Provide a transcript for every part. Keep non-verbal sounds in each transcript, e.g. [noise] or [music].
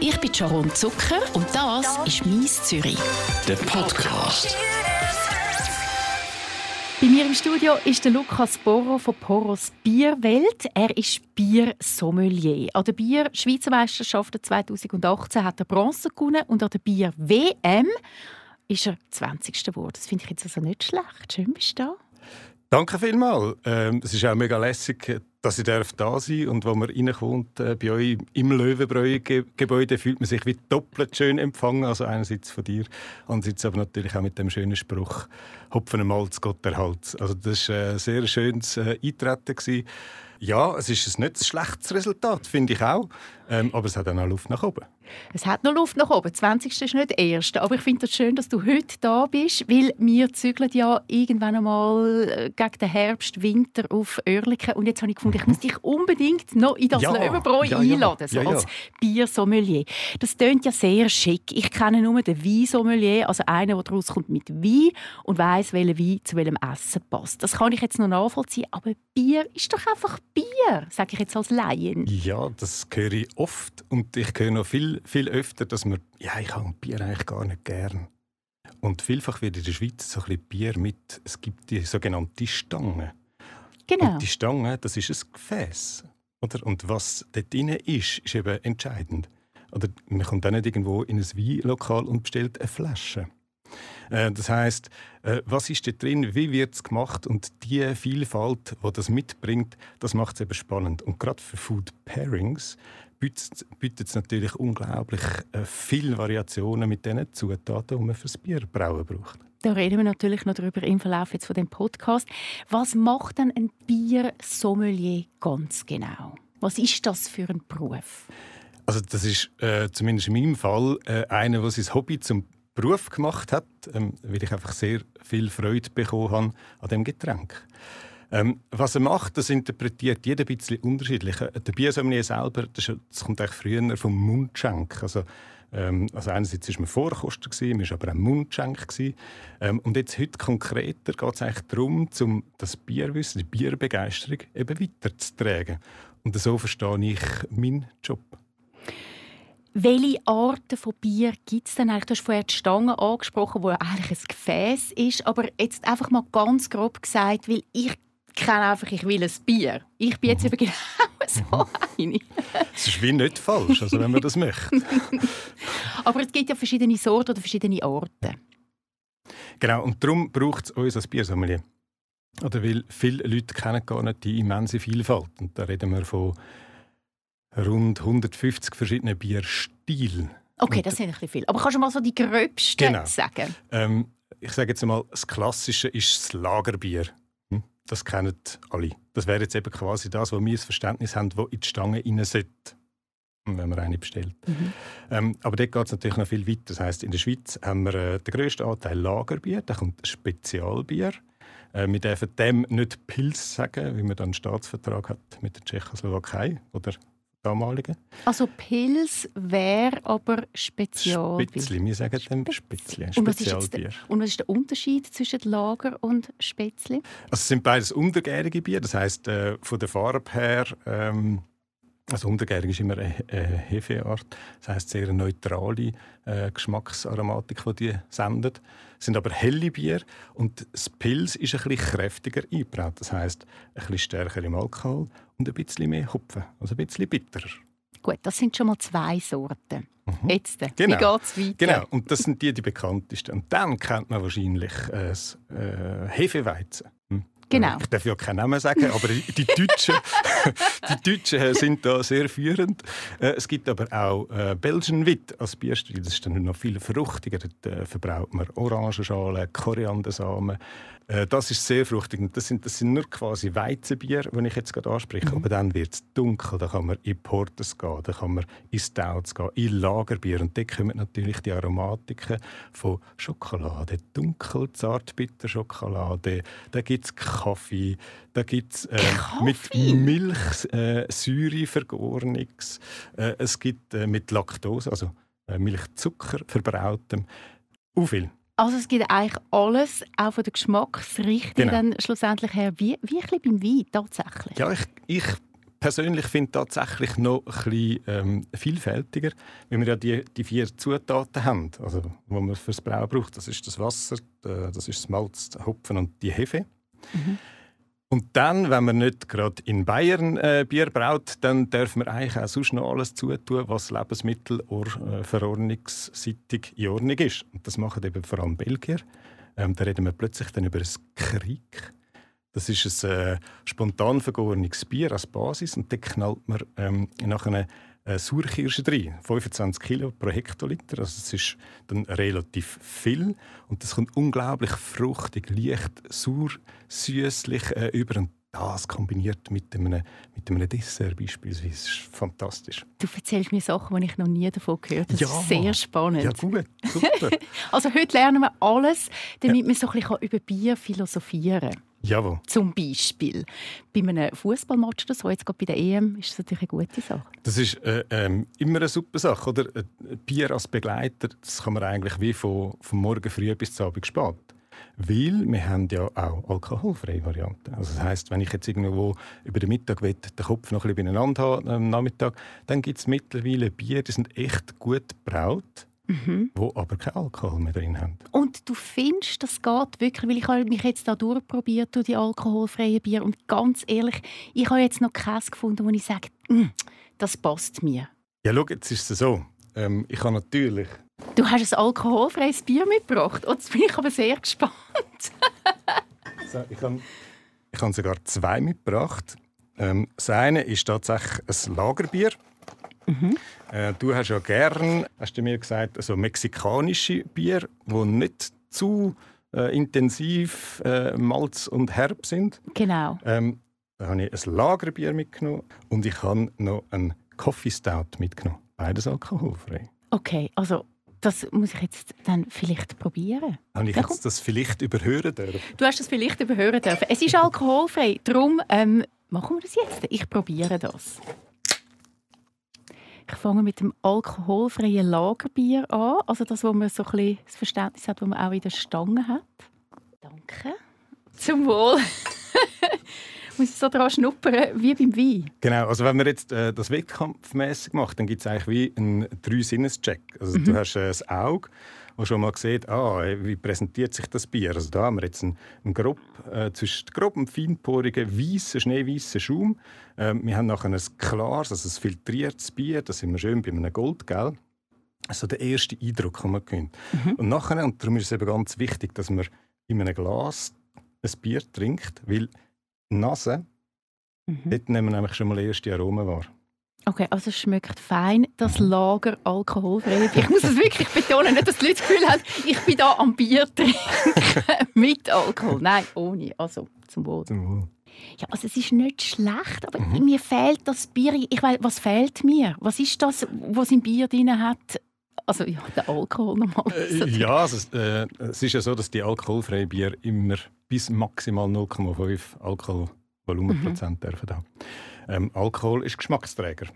Ich bin Sharon Zucker und das ist «Mies Zürich». Der Podcast. Bei mir im Studio ist der Lukas Porro von Poros Bierwelt. Er ist Biersommelier. An der Bier Schweizer Meisterschaft 2018 hat er Bronze gewonnen und an der Bier WM ist er 20. geworden. Das finde ich jetzt also nicht schlecht. Schön bist du da. Danke vielmals. Ähm, es ist auch mega lässig, dass ich da sein darf. Und wenn man reinkommt, äh, bei euch im Löwenbräu-Gebäude, fühlt man sich wie doppelt schön empfangen. Also einerseits von dir, andererseits aber natürlich auch mit dem schönen Spruch «Hopfen am Malz, Gott erhalt». Also das war ein sehr schönes äh, Eintreten. Ja, es ist ein nicht schlechtes Resultat, finde ich auch. Ähm, aber es hat auch noch Luft nach oben. Es hat noch Luft nach oben. 20. ist nicht der erste. Aber ich finde es schön, dass du heute da bist, weil wir zügeln ja irgendwann einmal äh, gegen den Herbst, Winter auf Oerlikon. Und jetzt habe ich gefunden, ich muss dich unbedingt noch in das ja, Löwenbräu ja, einladen, so ja, ja. als Biersommelier. Das tönt ja sehr schick. Ich kenne nur den Weinsommelier, also einen, der daraus kommt mit Wein und weiß, welcher Wein zu welchem Essen passt. Das kann ich jetzt noch nachvollziehen. Aber Bier ist doch einfach Bier, sage ich jetzt als Laien. Ja, das höre ich oft und ich höre noch viel, viel öfter, dass man, ja, ich habe Bier eigentlich gar nicht gern. Und vielfach wird in der Schweiz so ein bisschen Bier mit, es gibt die sogenannte Stange. Genau. Und die Stange, das ist ein Gefäß. Oder? Und was dort drin ist, ist eben entscheidend. Oder man kommt dann nicht irgendwo in ein Weinlokal und bestellt eine Flasche. Äh, das heißt, äh, was ist da drin, wie wird es gemacht und die Vielfalt, die das mitbringt, das macht es eben spannend. Und gerade für Food Pairings bietet es natürlich unglaublich äh, viele Variationen mit den Zutaten, die man fürs Bierbrauen braucht. Da reden wir natürlich noch darüber im Verlauf jetzt von dem Podcast. Was macht denn ein Biersommelier ganz genau? Was ist das für ein Beruf? Also das ist äh, zumindest in meinem Fall äh, einer, der sein Hobby zum Beruf gemacht hat, ähm, weil ich einfach sehr viel Freude bekommen habe an dem Getränk. Ähm, was er macht, das interpretiert jeder ein bisschen unterschiedlich. Äh, der Biersommelier selber, das, das kommt eigentlich früher vom Mundschenk. Also, ähm, also einerseits war man Vorkoster, man war aber auch Mundschenk. Ähm, und jetzt heute konkreter geht es eigentlich darum, um das Bierwissen, die Bierbegeisterung eben weiterzutragen. Und so verstehe ich meinen Job. Welche Arten von Bier gibt es denn eigentlich? Du hast vorher die Stange angesprochen, die eigentlich ein Gefäß ist. Aber jetzt einfach mal ganz grob gesagt, weil ich kenne einfach, ich will ein Bier. Ich bin jetzt mhm. eben genau so mhm. eine. Das ist wie nicht falsch, also wenn man das möchte. [laughs] Aber es gibt ja verschiedene Sorten oder verschiedene Arten. Genau, und darum braucht es uns als Biersommelier. Oder weil viele Leute kennen gar nicht die immense Vielfalt. Und da reden wir von rund 150 verschiedene Bierstile. Okay, das sind ein bisschen viel. Aber kannst du mal so die gröbsten genau. sagen? Ähm, ich sage jetzt mal, das Klassische ist das Lagerbier. Hm? Das kennen alle. Das wäre jetzt eben quasi das, wo wir das Verständnis haben, wo in die Stange rein sollte, wenn man eine bestellt. Mhm. Ähm, aber dort geht es natürlich noch viel weiter. Das heisst, in der Schweiz haben wir äh, den grössten Anteil Lagerbier, da kommt Spezialbier. Äh, wir dürfen dem nicht Pilz sagen, wie man dann einen Staatsvertrag hat mit der Tschechoslowakei oder damaligen. Also Pils wäre aber Spezial. Spitzli, wir sagen dem Spitzli, Spezialbier. Und was ist der Unterschied zwischen Lager und Spätzli? Also es sind beides untergärige Bier, das heißt äh, von der Farbe her ähm, also untergärig ist immer eine, Hefeart, das heißt sehr neutrale äh, Geschmacksaromatik, die die sendet. Es sind aber helle Bier und das Pilz ist ein bisschen kräftiger eingebraut. Das heißt ein bisschen stärker im Alkohol und ein bisschen mehr Hopfen, also ein bisschen bitterer. Gut, das sind schon mal zwei Sorten. Mhm. Jetzt, genau. wie geht es weiter? Genau, und das sind die, die bekanntesten. Und dann kennt man wahrscheinlich äh, das äh, Hefeweizen. Hm? Genau. Ich darf ja keinen Namen sagen, aber die Deutschen, [laughs] die Deutschen sind da sehr führend. Äh, es gibt aber auch äh, Belgian Witt als Bierstil. Das ist dann noch viel fruchtiger. Da äh, verbraucht man Orangenschalen, Koriandersamen. Äh, das ist sehr fruchtig. Das sind, das sind nur quasi Weizenbier, die ich jetzt gerade anspreche. Mhm. Aber dann wird es dunkel. Da kann man in Portes gehen, da kann man in Stouts gehen, in Lagerbier. Und dort kommen natürlich die Aromatiken von Schokolade. Dunkel, zartbitter Schokolade. Da gibt es Kaffee. Da gibt es äh, mit Milch äh, vergorenes. Äh, es gibt äh, mit Laktose, also äh, Milchzucker verbrautem. Auch viel. Also es gibt eigentlich alles, auch von der Geschmacksrichtung genau. dann schlussendlich her, wie, wie ein beim Wein tatsächlich. Ja, ich, ich persönlich finde tatsächlich noch ein bisschen ähm, vielfältiger, weil wir ja die, die vier Zutaten haben, also, die man fürs Brauen braucht. Das ist das Wasser, das ist das Malz, Hopfen und die Hefe. Mhm. Und dann, wenn man nicht gerade in Bayern äh, Bier braut, dann dürfen wir eigentlich auch sonst noch alles zutun, was lebensmittelverordnungsseitig äh, in Ordnung ist. Und das machen eben vor allem Belgier. Ähm, da reden wir plötzlich dann über das Krieg. Das ist ein äh, spontan vergorenes Bier als Basis und da knallt man ähm, nach einer äh, Sauerkirsche drin. 25 Kilo pro Hektoliter. Also das ist dann relativ viel. Und das kommt unglaublich fruchtig, leicht, sauer, süßlich äh, über. Und das kombiniert mit einem, mit einem Dessert beispielsweise ist fantastisch. Du erzählst mir Sachen, die ich noch nie davon gehört habe. Das ja. ist sehr spannend. Ja, gut. Super. [laughs] also heute lernen wir alles, damit ja. wir so ein bisschen über Bier philosophieren kann. Jawohl. Zum Beispiel. Bei einem Fußballmatch oder so, jetzt gerade bei der EM, ist das natürlich eine gute Sache. Das ist äh, äh, immer eine super Sache. Oder? Bier als Begleiter, das kann man eigentlich wie von, von morgen früh bis zum Abend spät. Weil wir haben ja auch alkoholfreie Varianten. Also das heisst, wenn ich jetzt irgendwo über den Mittag will, den Kopf noch ein bisschen beieinander habe am Nachmittag, dann gibt es mittlerweile Bier, die sind echt gut braut mhm. wo aber keinen Alkohol mehr drin haben. Und du findest, das geht wirklich, weil ich habe mich jetzt da durchprobiert durch die alkoholfreien Bier und ganz ehrlich, ich habe jetzt noch keins gefunden, wo ich sage, mm, das passt mir. Ja, schau, jetzt ist es so. Ähm, ich habe natürlich... Du hast ein alkoholfreies Bier mitgebracht. Oh, jetzt bin ich aber sehr gespannt. [laughs] so, ich habe ich habe sogar zwei mitgebracht. Ähm, das eine ist tatsächlich ein Lagerbier. Mhm. Äh, du hast ja gern, hast du mir gesagt, also mexikanische Bier, die nicht zu äh, intensiv äh, Malz und herb sind. Genau. Ähm, da habe ich ein Lagerbier mitgenommen und ich habe noch einen Coffee Stout mitgenommen. Beides alkoholfrei. Okay, also das muss ich jetzt dann vielleicht probieren. Habe ich jetzt das vielleicht überhören dürfen? Du hast das vielleicht überhören dürfen. Es ist alkoholfrei, darum ähm, machen wir das jetzt. Ich probiere das. Ich fange mit dem alkoholfreien Lagerbier an. Also das, wo man so ein bisschen das Verständnis hat, das man auch in der Stange hat. Danke. Zum Wohl. [laughs] muss ich so daran schnuppern wie beim Wein. Genau, also wenn man jetzt äh, das wettkampfmäßig macht, dann gibt es eigentlich wie einen Drei-Sinnes-Check. Also mhm. du hast äh, das Auge, wo schon mal sieht, ah, wie präsentiert sich das Bier. Also da haben wir jetzt einen, einen grob, äh, zwischen grob und feinporigen, weißen, schneeweißen Schaum. Äh, wir haben nachher ein klares, also ein filtriertes Bier, das sind wir schön bei einem Goldgel. Also der erste Eindruck, den man gewinnt. Mhm. Und nachher, und darum ist es eben ganz wichtig, dass man in einem Glas ein Bier trinkt, weil Nase, mhm. dort nehmen wir nämlich schon mal erste Aromen wahr. Okay, also es schmeckt fein, das Lager alkoholfrei. Ich muss es wirklich betonen, nicht, dass die Leute das Gefühl haben, ich bin da am Bier trinken [laughs] mit Alkohol. Nein, ohne. Also, zum Wohl. Zum Wohl. Ja, also es ist nicht schlecht, aber mhm. mir fehlt das Bier. Ich weiß, was fehlt mir? Was ist das, was im Bier drin hat? Also ja, der Alkohol nochmal. Äh, ja, also, äh, es ist ja so, dass die alkoholfreien Bier immer bis maximal 0,5 Alkoholvolumenprozent mhm. dürfen haben. Ähm, Alkohol ist Geschmacksträger.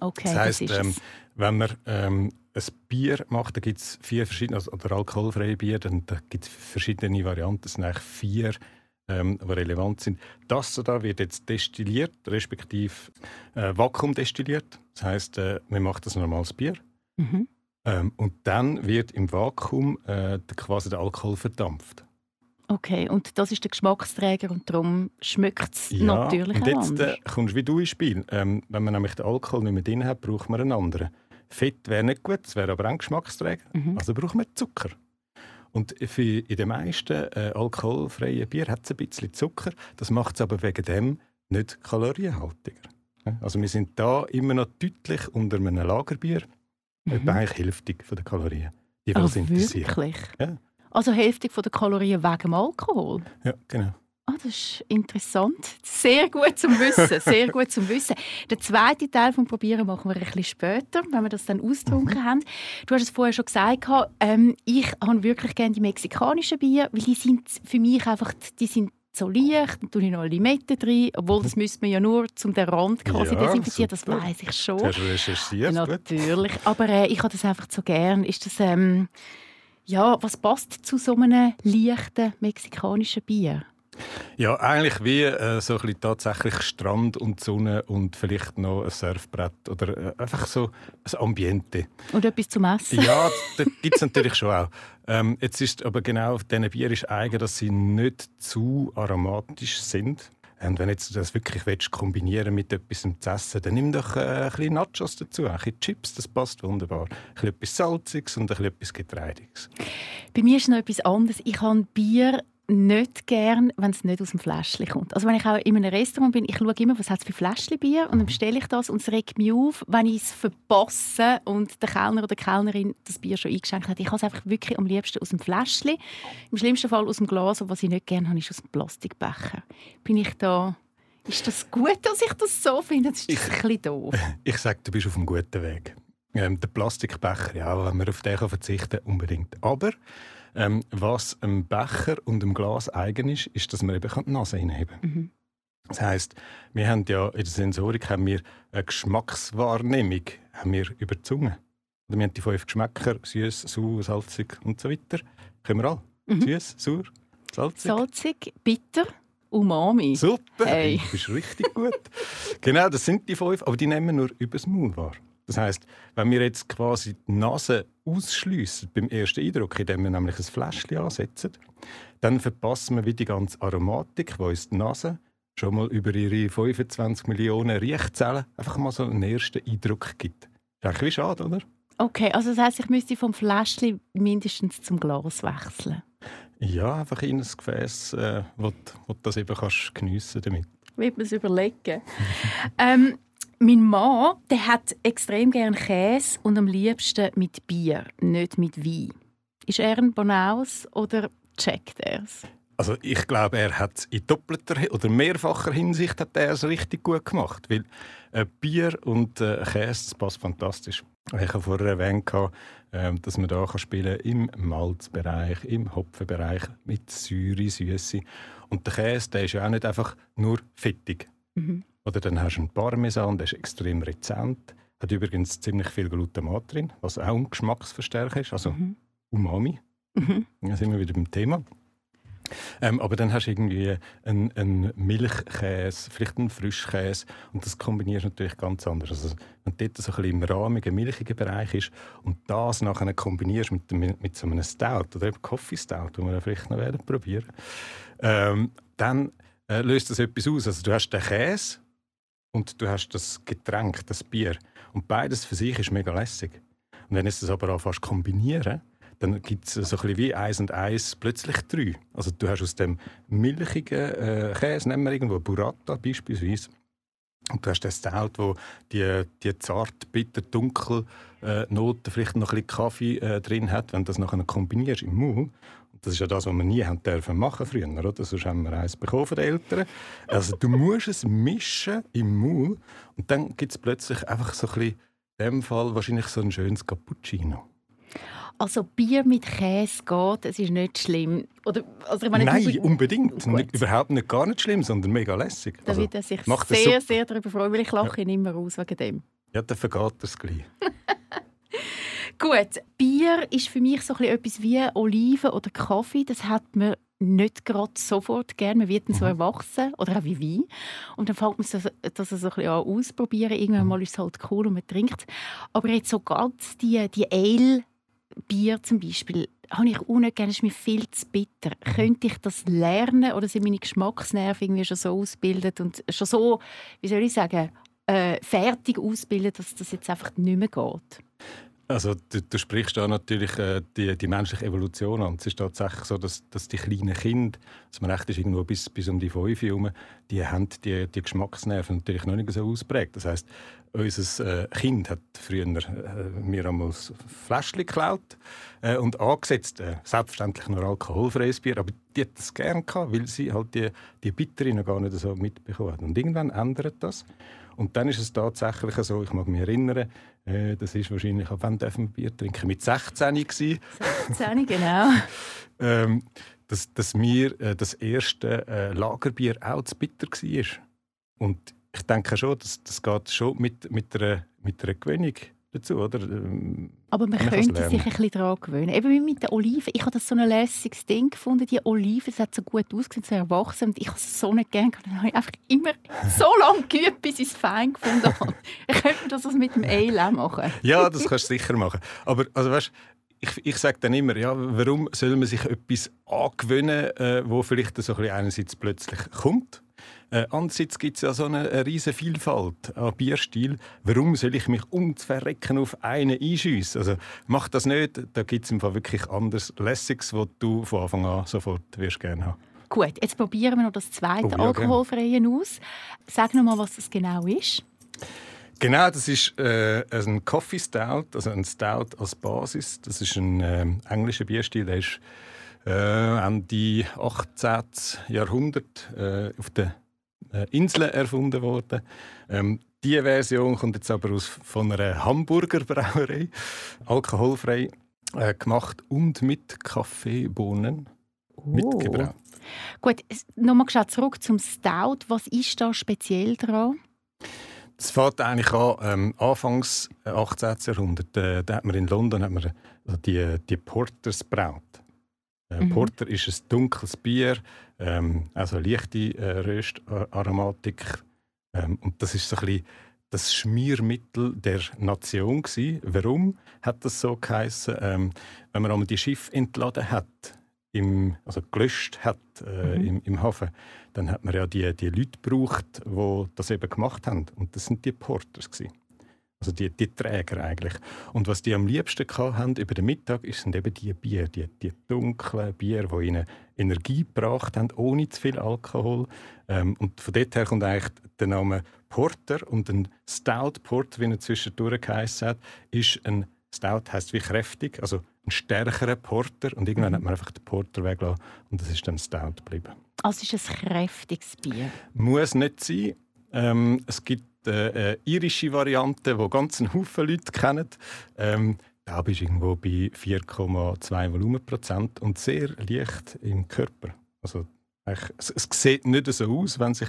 Okay, das heisst, das ähm, wenn man ähm, ein Bier macht, da gibt es vier verschiedene, also, oder alkoholfreie Bier, dann da gibt es verschiedene Varianten. Es sind eigentlich vier, ähm, die relevant sind. Das da wird jetzt destilliert, respektive äh, vakuumdestilliert. Das heisst, äh, man macht das normales Bier. Mhm. Ähm, und dann wird im Vakuum äh, quasi der Alkohol verdampft. Okay, und das ist der Geschmacksträger und darum schmeckt es ja, natürlich und jetzt äh, kommst du wie du ins Spiel. Ähm, wenn man nämlich den Alkohol nicht mehr drin hat, braucht man einen anderen. Fett wäre nicht gut, es wäre aber auch ein Geschmacksträger. Mhm. Also braucht man Zucker. Und für, in den meisten äh, alkoholfreien Bier hat es ein bisschen Zucker. Das macht es aber wegen dem nicht kalorienhaltiger. Also wir sind da immer noch deutlich unter einem Lagerbier. Mhm. Etwa eigentlich Hälfte der Kalorien. Die, die oh, wirklich? Ja. Also Hälfte der Kalorien wegen dem Alkohol? Ja, genau. Ah, das ist interessant. Sehr gut zum Wissen. [laughs] Sehr gut zum Wissen. Der zweite Teil vom Probieren machen wir ein bisschen später, wenn wir das dann ausgetrunken mhm. haben. Du hast es vorher schon gesagt, ähm, ich habe wirklich gerne die mexikanischen Bier, weil die sind für mich einfach, die sind so leicht, dann tue ich noch Limette drin, obwohl das müsste man ja nur zum den Rand quasi ja, desinfizieren, das weiß ich schon. Hast du recherchiert? Natürlich, aber äh, ich habe das einfach so gern. Ist das, ähm, ja, was passt zu so einem leichten mexikanischen Bier? Ja, eigentlich wie äh, so ein bisschen tatsächlich Strand und Sonne und vielleicht noch ein Surfbrett oder äh, einfach so ein Ambiente. Und etwas zum Essen. Ja, das gibt es natürlich schon auch. Ähm, jetzt ist aber genau auf diesen Bier ist eigen, dass sie nicht zu aromatisch sind. Und wenn jetzt du das wirklich willst, kombinieren mit etwas zu essen, dann nimm doch äh, ein bisschen Nachos dazu, ein bisschen Chips, das passt wunderbar. Ein bisschen Salziges und ein bisschen Getreidiges. Bei mir ist noch etwas anderes. Ich habe Bier nicht gern, wenn es nicht aus dem Fläschchen kommt. Also wenn ich auch in einem Restaurant bin, ich schaue immer, was hat es für Fläschchenbier und dann bestelle ich das und es regt mich auf, wenn ich es verpasse und der Kellner oder die Kellnerin das Bier schon eingeschenkt hat. Ich habe es einfach wirklich am liebsten aus dem Fläschchen. Im schlimmsten Fall aus dem Glas und was ich nicht gerne habe, ist aus dem Plastikbecher. Bin ich da... Ist das gut, dass ich das so finde? Das ist ich, ein bisschen doof. [laughs] Ich sage, du bist auf einem guten Weg. Ähm, der Plastikbecher, ja, wenn man auf den verzichten kann, unbedingt. Aber ähm, was einem Becher und einem Glas eigen ist, ist, dass man eben die Nase hinheben kann. Mhm. Das heisst, wir haben ja in der Sensorik haben wir eine Geschmackswahrnehmung haben wir über die Zunge. Wir haben die fünf Geschmäcker, süß, sauer, salzig und so weiter. Können wir alle? Mhm. Süß, sauer, salzig. Salzig, bitter, umami. Super, hey. du bist richtig gut. [laughs] genau, das sind die fünf, aber die nehmen wir nur übers Maul wahr. Das heißt, wenn wir jetzt quasi die Nase ausschliessen beim ersten Eindruck, indem wir nämlich ein Fläschchen ansetzen, dann verpassen wir wieder die ganze Aromatik, die uns die Nase schon mal über ihre 25 Millionen Riechzellen einfach mal so einen ersten Eindruck gibt. Das ist eigentlich schade, oder? Okay, also das heisst, ich müsste vom Fläschchen mindestens zum Glas wechseln. Ja, einfach in ein Gefäß, äh, wo, wo du das eben kannst geniessen damit. Wird man es überlegen. [laughs] ähm, mein Mann der hat extrem gern Käse und am liebsten mit Bier, nicht mit Wein. Ist er ein Bonaus oder checkt er es? Also ich glaube, er hat es in doppelter oder mehrfacher Hinsicht hat er es richtig gut gemacht, weil äh, Bier und äh, Käse passt fantastisch. Ich habe vorher erwähnt, äh, dass man da spielen kann im Malzbereich, im Hopfenbereich mit Säure, Süße. Und der Käse, der ist ja auch nicht einfach nur fettig. Mhm. Oder dann hast du einen Parmesan, der ist extrem rezent, hat übrigens ziemlich viel Glutamat drin, was auch ein Geschmacksverstärker ist, also mhm. Umami. Mhm. Da sind wir wieder beim Thema. Ähm, aber dann hast du irgendwie einen, einen, Milchkäse, vielleicht einen Frischkäse und das kombinierst du natürlich ganz anders. Also, wenn dort so ein bisschen im rahmigen, milchigen Bereich ist und das nachher kombinierst mit, mit so einem Stout oder eben Coffee Stout, den wir vielleicht noch werden probieren, ähm, dann äh, löst das etwas aus. Also du hast den Käse und du hast das Getränk, das Bier. Und beides für sich ist mega lässig. Und wenn du es aber anfängst kombinieren, dann gibt es so ein bisschen wie eins und eins plötzlich drei. Also du hast aus dem milchigen äh, Käse, nehmen wir irgendwo Burrata beispielsweise, und du hast den Stout, wo die, die zart, bitter, dunkel äh, Noten, vielleicht noch ein bisschen Kaffee äh, drin hat, wenn du das nachher kombinierst im Maul, das ist ja das, was wir nie haben dürfen machen früher, oder? Sonst haben wir eins bekommen von den Eltern. Also du musst es mischen im Maul und dann gibt es plötzlich einfach so ein bisschen, in dem Fall wahrscheinlich so ein schönes Cappuccino. Also Bier mit Käse geht, es ist nicht schlimm. Oder, also meine, Nein, du... unbedingt. Nicht, überhaupt nicht gar nicht schlimm, sondern mega lässig. Da also, wird er sich sehr, sehr darüber freuen, weil ich lache ja. immer aus wegen dem. Ja, dann vergeht das gleich. [laughs] Gut, Bier ist für mich so etwas wie Oliven oder Kaffee. Das hat man nicht gerade sofort gerne. Man wird so mhm. erwachsen oder auch wie Wein. Und dann fängt man so, das so ein bisschen an ausprobieren. Irgendwann mal ist es halt cool und man trinkt Aber jetzt so ganz die, die Ale Bier zum Beispiel habe ich auch nicht gerne, ist mir viel zu bitter. Mhm. Könnte ich das lernen oder sind meine Geschmacksnerven irgendwie schon so ausgebildet und schon so, wie soll ich sagen, äh, fertig ausgebildet, dass das jetzt einfach nicht mehr geht? Also du, du, sprichst da natürlich äh, die, die, menschliche Evolution an. Es ist tatsächlich so, dass, dass die kleinen Kinder, also man recht ist irgendwo bis, bis um die fünf herum, die haben die, die Geschmacksnerven natürlich noch nicht so ausprägt. Das heißt, unser äh, Kind hat früher äh, mir einmal ein Fläschchen geklaut äh, und angesetzt, äh, selbstverständlich nur alkoholfreies Bier, aber die hat das gerne gehabt, weil sie halt die, die Bittere noch gar nicht so mitbekommen hat. Und irgendwann ändert das. Und dann ist es tatsächlich so, ich mag mich erinnern, äh, das ist wahrscheinlich, ab wann dürfen wir Bier trinken? Mit 16 gewesen. 16, genau. [laughs] ähm, dass, dass mir äh, das erste äh, Lagerbier auch zu bitter war. Und ich denke schon, das, das geht schon mit, mit, einer, mit einer Gewöhnung dazu, oder? Ähm, Aber man könnte sich ein bisschen daran gewöhnen. Eben wie mit den Oliven. Ich habe das so ein lässiges Ding gefunden. Die Oliven, das hat so gut ausgesehen, so erwachsen. Und ich habe es so nicht gerne Dann habe ich einfach immer [laughs] so lange geübt, bis ich es fein gefunden habe. [laughs] ich könnte das mit dem Ale machen. ja, das kannst du sicher machen. Aber also, weißt, ich, ich sage dann immer, ja, warum soll man sich etwas angewöhnen, äh, wo vielleicht so ein bisschen einerseits plötzlich kommt äh, andererseits gibt es ja so eine, eine riesige Vielfalt an Bierstil. Warum soll ich mich umzuverrecken auf einen einschiessen? Also mach das nicht. Da gibt es wirklich anders Lässiges, was du von Anfang an sofort wirst gerne haben. Gut, jetzt probieren wir noch das zweite oh, ja, alkoholfreie aus. Sag noch mal, was das genau ist. Genau, das ist äh, ein Coffee Stout, also ein Stout als Basis. Das ist ein äh, englischer Bierstil, der ist äh, Ende 18. Jahrhundert äh, auf den äh, Inseln erfunden worden. Ähm, diese Version kommt jetzt aber aus, von einer Hamburger Brauerei, alkoholfrei äh, gemacht und mit Kaffeebohnen oh. mitgebraut. Gut, nochmal zurück zum Stout. Was ist da speziell daran? Es fängt eigentlich an, ähm, Anfangs 18. Jahrhundert. Äh, da hat man in London hat man, also die, die Porters braut. Äh, mhm. Porter ist ein dunkles Bier, ähm, also leichte äh, Röstaromatik. Ähm, und das ist so ein bisschen das Schmiermittel der Nation gewesen. Warum hat das so geheißen? Ähm, wenn man einmal die Schiff entladen hat, im, also gelöscht hat äh, mhm. im, im, Hafen, dann hat man ja die, die Leute gebraucht, die das eben gemacht haben. Und das sind die Porters gewesen. Also die, die Träger eigentlich. Und was die am liebsten haben über den Mittag, sind eben die Bier, die, die dunklen Bier, die ihnen Energie gebracht haben, ohne zu viel Alkohol. Ähm, und von dort her kommt eigentlich der Name Porter und ein Stout Porter, wie er zwischendurch geheißen hat, ist ein Stout heißt wie kräftig, also ein stärkerer Porter. Und irgendwann mhm. hat man einfach den Porter weggelassen und das ist dann Stout geblieben. Also ist es ein kräftiges Bier? Muss nicht sein. Ähm, es gibt äh, äh, irische Variante, die ganz einen Haufen Leute kennen. Ähm, da bist du irgendwo bei 4,2 Volumenprozent und sehr leicht im Körper. Also es, es, sieht nicht so aus, wenn sich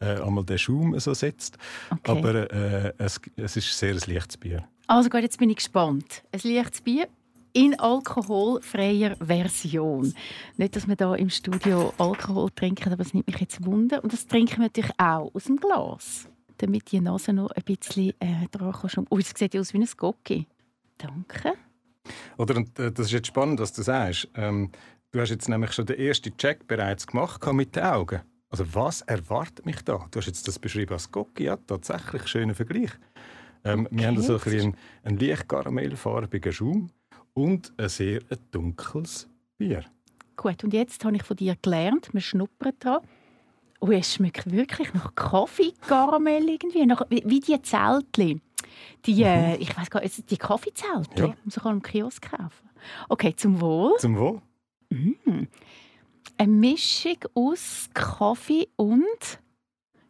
äh, einmal der Schaum so setzt, okay. aber äh, es, es ist sehr ein leichtes Bier. Also gut, jetzt bin ich gespannt. Ein leichtes Bier in alkoholfreier Version. Nicht, dass wir da im Studio Alkohol trinken, aber es nimmt mich jetzt Wunder. Und das trinken wir natürlich auch aus dem Glas damit die Nase noch ein bisschen äh, dran kann. Oh, es sieht aus wie ein Gocki. Danke. Oder, äh, das ist jetzt spannend, was du sagst. Ähm, du hast jetzt nämlich schon den ersten Check bereits gemacht mit den Augen. Also was erwartet mich da? Du hast jetzt das beschrieben als Gocki, ja, tatsächlich schöner Vergleich. Ähm, okay. Wir haben so ein einen, einen leicht karamellfarbigen Schaum und ein sehr dunkles Bier. Gut, und jetzt habe ich von dir gelernt, man schnuppert dran. Oh, es schmeckt wirklich nach Kaffee-Karamell irgendwie, nach, wie die Zeltli. Die, äh, mhm. ich weiß gar nicht, die Kaffeezeltli, ja. muss ich auch im Kiosk kaufen. Okay, zum Wohl. Zum Wohl. Mm. Eine Mischung aus Kaffee und,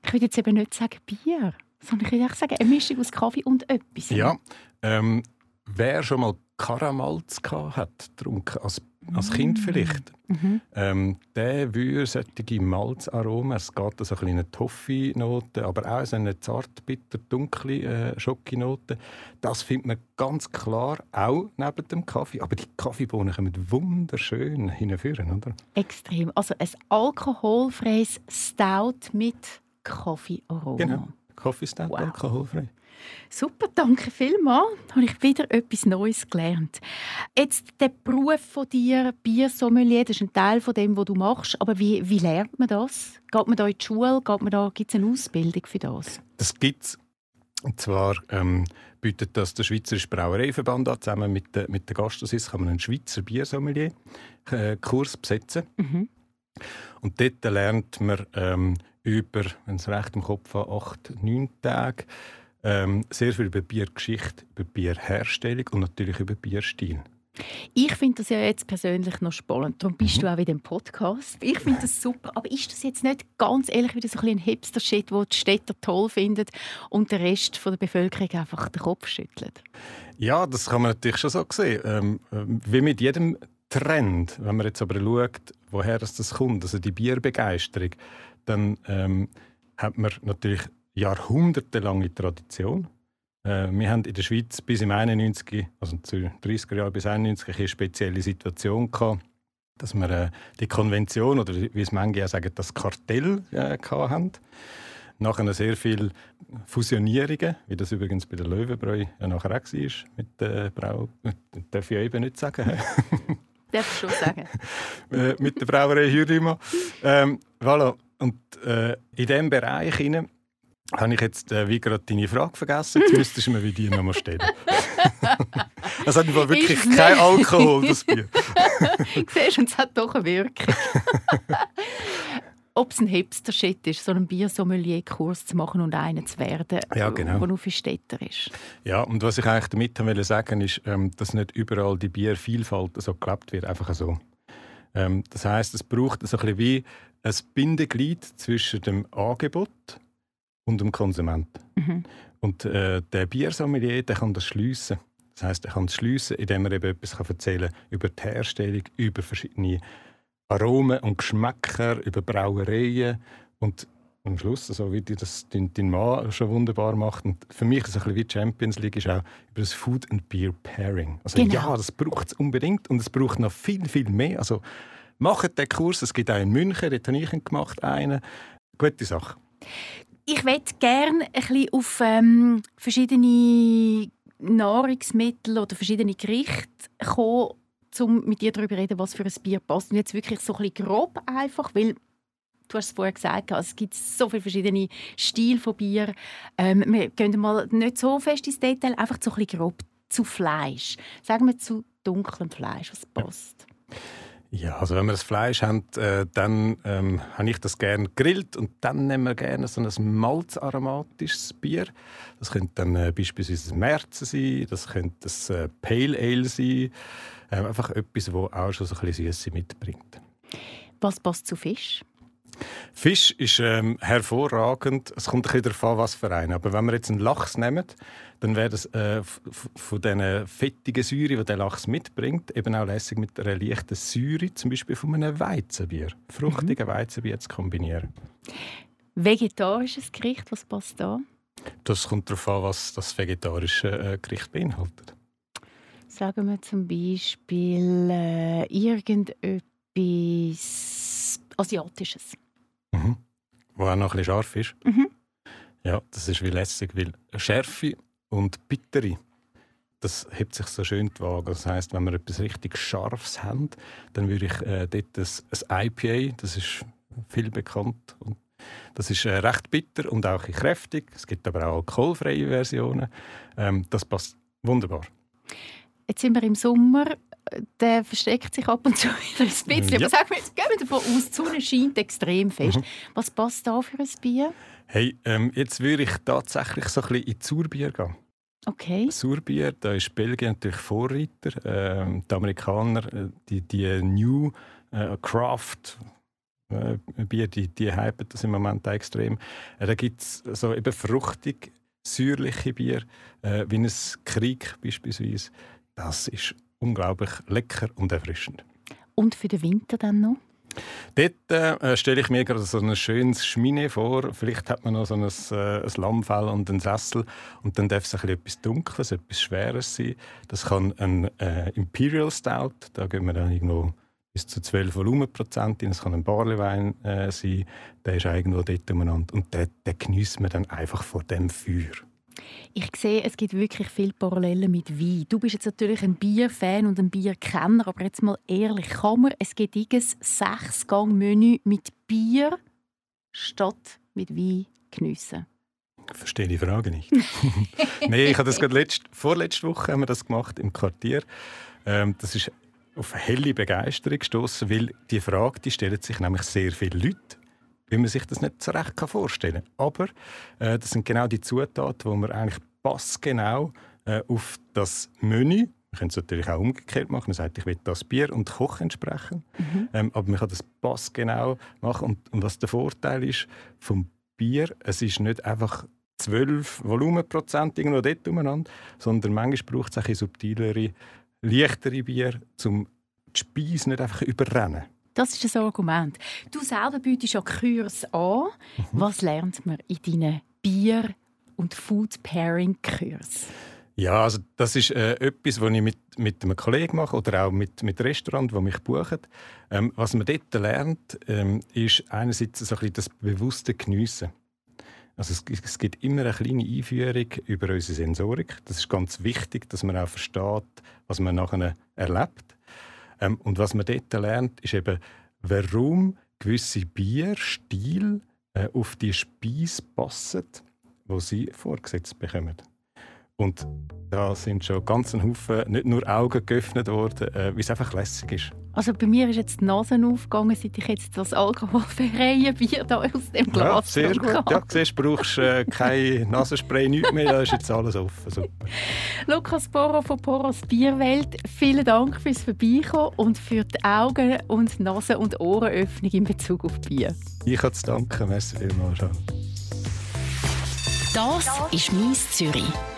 ich würde jetzt eben nicht sagen Bier, sondern ich würde sagen, eine Mischung aus Kaffee und etwas. Ja, ähm, wer schon mal Karamalz hat, getrunken, als, als Kind mm. vielleicht, mhm. ähm, der würde solche Malzaromen, es geht also eine Toffee-Note, aber auch so eine zart, bitter, dunkle äh, Schokinote, das findet man ganz klar auch neben dem Kaffee. Aber die Kaffeebohnen kommen wunderschön hinführen, oder? Extrem. Also ein alkoholfreies Stout mit Kaffeearoma. Genau. Kaffee-Stout, wow. alkoholfrei. Super, danke vielmals. Habe ich wieder etwas Neues gelernt. Jetzt der Beruf von dir, Biersommelier, das ist ein Teil von dem, was du machst. Aber wie, wie lernt man das? Geht man da in die Schule? Geht man da, gibt es eine Ausbildung für das? Das gibt es. Und zwar ähm, bietet das der Schweizerische Brauereiverband an. Zusammen mit, der, mit der Gastrosis kann man einen Schweizer Biersommelier-Kurs äh, besetzen. Mhm. Und dort lernt man ähm, über, wenn es recht im Kopf hat, acht, neun Tage ähm, sehr viel über Biergeschichte, über Bierherstellung und natürlich über Bierstil. Ich finde das ja jetzt persönlich noch spannend. Darum bist mhm. du auch in dem Podcast. Ich finde das super. Aber ist das jetzt nicht ganz ehrlich wieder so ein, ein Hipster-Shit, den die Städter toll finden und der Rest von der Bevölkerung einfach den Kopf schüttelt? Ja, das kann man natürlich schon so sehen. Ähm, wie mit jedem Trend, wenn man jetzt aber schaut, woher das kommt, also die Bierbegeisterung, dann ähm, hat man natürlich jahrhundertelange Tradition. Äh, wir haben in der Schweiz bis im 91, also zu 30er Jahren bis 91 eine spezielle Situation gehabt, dass wir äh, die Konvention oder wie es manche auch sagen, das Kartell äh, hatten. Nach einer sehr viel Fusionierungen, wie das übrigens bei der Löwenbräu ja nachher auch war, mit der Brau, darf ich ja eben nicht sagen. [laughs] Darf schon sagen. [laughs] Äh, mit der Brauerei Hürima. Ähm, voilà. Und äh, in diesem Bereich hinein habe ich jetzt äh, wie gerade deine Frage vergessen. Jetzt müsstest du mir wie die nochmal stellen. [laughs] Es hat wirklich kein Alkohol, das Bier. [laughs] Siehst du, es hat doch eine Wirkung. [laughs] Ob es ein Hipster-Shit ist, so einen Biersommelier-Kurs zu machen und einen zu werden, ja, genau. der nur für Städter ist. Ja, und was ich eigentlich damit wollte sagen, ist, ähm, dass nicht überall die Biervielfalt so gelebt wird, einfach so. Ähm, das heißt, es braucht so ein bisschen wie ein Bindeglied zwischen dem Angebot und dem Konsument. Mhm. Und äh, der Biersommelier der kann das schliessen. Das heißt, er kann es schliessen, indem er eben etwas erzählen kann über die Herstellung, über verschiedene Aromen und Geschmäcker, über Brauereien und am Schluss, so wie das dein Mann schon wunderbar macht. Und für mich ist es ein bisschen wie Champions League, ist auch über das Food and Beer Pairing. Also genau. ja, das braucht es unbedingt und es braucht noch viel, viel mehr. Also macht den Kurs, es gibt auch in München, dort habe ich ihn gemacht, einen. Gute Sache. Ich möchte gerne ein bisschen auf ähm, verschiedene Nahrungsmittel oder verschiedene Gerichte kommen, um mit dir darüber zu reden, was für ein Bier passt. Und jetzt wirklich so ein bisschen grob einfach, weil du hast es vorher gesagt, es gibt so viele verschiedene Stile von Bier. Ähm, wir gehen mal nicht so fest ins Detail, einfach so ein bisschen grob zu Fleisch. Sagen wir zu dunklem Fleisch, was passt. Ja, also wenn wir das Fleisch haben, äh, dann ähm, habe ich das gerne gegrillt und dann nehmen wir gerne so ein malzaromatisches Bier. Das könnte dann äh, beispielsweise ein Märzen sein, das könnte ein äh, Pale Ale sein, ähm, einfach etwas, das auch schon so ein bisschen Süße mitbringt. Was passt zu Fisch? Fisch ist ähm, hervorragend. Es kommt ein bisschen darauf an, was für einen. Aber wenn wir jetzt einen Lachs nehmen, dann wäre das äh, von diesen fettigen Säure, die der Lachs mitbringt, eben auch lässig mit einer leichten Säure, zum Beispiel von einem Weizenbier, fruchtigen mhm. Weizenbier zu kombinieren. Vegetarisches Gericht, was passt da? Das kommt darauf an, was das vegetarische äh, Gericht beinhaltet. Sagen wir zum Beispiel äh, irgendetwas Asiatisches. Mhm. Wo auch noch ein bisschen scharf ist. Mhm. Ja, das ist wie lässig, weil Schärfe und Bittere, das hebt sich so schön die Waage. Das heißt, wenn wir etwas richtig Scharfes haben, dann würde ich äh, dort ein, ein IPA, das ist viel bekannt und das ist äh, recht bitter und auch kräftig. Es gibt aber auch alkoholfreie Versionen. Ähm, das passt wunderbar. Jetzt sind wir im Sommer der versteckt sich ab und zu [laughs] wieder ein bisschen. Ja. Aber sagen wir, gehen wir davon aus, die Sonne scheint extrem fest. Mhm. Was passt da für ein Bier? Hey, ähm, jetzt würde ich tatsächlich so ein bisschen in Surbier gehen. Okay. Surbier, da ist Belgien natürlich Vorreiter. Ähm, die Amerikaner, äh, die, die New äh, Craft äh, Bier, die, die hypen das im Moment extrem. Äh, da gibt es so eben fruchtig, säuerliche Bier, äh, wie ein Krieg beispielsweise. Das ist unglaublich lecker und erfrischend. Und für den Winter dann noch? Dort äh, stelle ich mir gerade so ein schönes Schmine vor. Vielleicht hat man noch so ein, äh, ein Lammfell und einen Sessel. Und dann darf es ein etwas Dunkles, etwas Schweres sein. Das kann ein äh, Imperial Stout. Da gehen wir dann irgendwo bis zu 12 Volumenprozent Es kann ein Barleywein äh, sein. Der ist irgendwo dort umeinander. Und den, den genießt man dann einfach vor dem Feuer. Ich sehe, es gibt wirklich viele Parallelen mit Wein. Du bist jetzt natürlich ein Bierfan und ein Bierkenner, aber jetzt mal ehrlich, kann man ein Sechs-Gang-Menü mit Bier statt mit Wein geniessen? Ich verstehe die Frage nicht. [laughs] Nein, ich habe das gerade letzt, vorletzte Woche haben wir das gemacht im Quartier. Ähm, das ist auf helle Begeisterung gestoßen, weil die Frage die stellen sich nämlich sehr viele Leute wie man sich das nicht so recht vorstellen kann. Aber äh, das sind genau die Zutaten, die man eigentlich passgenau äh, auf das Menü man könnte es natürlich auch umgekehrt machen. Man sagt, ich will das Bier und Koch entsprechen. Mhm. Ähm, aber man kann das passgenau machen. Und, und, was der Vorteil ist vom Bier, es ist nicht einfach 12 Volumenprozent irgendwo dort umeinander, sondern manchmal braucht es auch subtilere, leichtere Bier, um die Speise nicht einfach überrennen. Das ist ein Argument. Du selber bietest ja Kurs an. Mhm. Was lernt man in deinen Bier und Food Pairing Kurs? Ja, also das ist äh, etwas, was ich mit, mit einem Kollegen mache oder auch mit, mit Restaurants, die mich buchen. Ähm, was man dort lernt, ähm, ist einerseits so ein bisschen das bewusste Geniessen. Also es, es, gibt immer eine kleine Einführung über unsere Sensorik. Das ist ganz wichtig, dass man auch versteht, was man nachher erlebt. Ähm, und was man dort lernt, ist eben, warum gewisse Bierstil äh, auf die Speise passen, die sie vorgesetzt bekommen. Und da sind schon ganz ein Haufen, nicht nur Augen geöffnet worden, äh, wie es einfach lässig ist. Also bei mir ist jetzt die Nase aufgegangen, seit ich jetzt das alkoholfreie Bier da aus dem Glas Ja, sehr gut. Kann. Ja, siehst, du brauchst äh, kein Nasenspray, nichts mehr, da ist jetzt alles offen. Super. Lukas Porro von Porros Bierwelt, vielen Dank fürs Vorbeikommen und für die Augen- und Nasen- und Ohrenöffnung in Bezug auf Bier. Ich habe zu danken, merci vielmals. Das ist «Mies Zürich».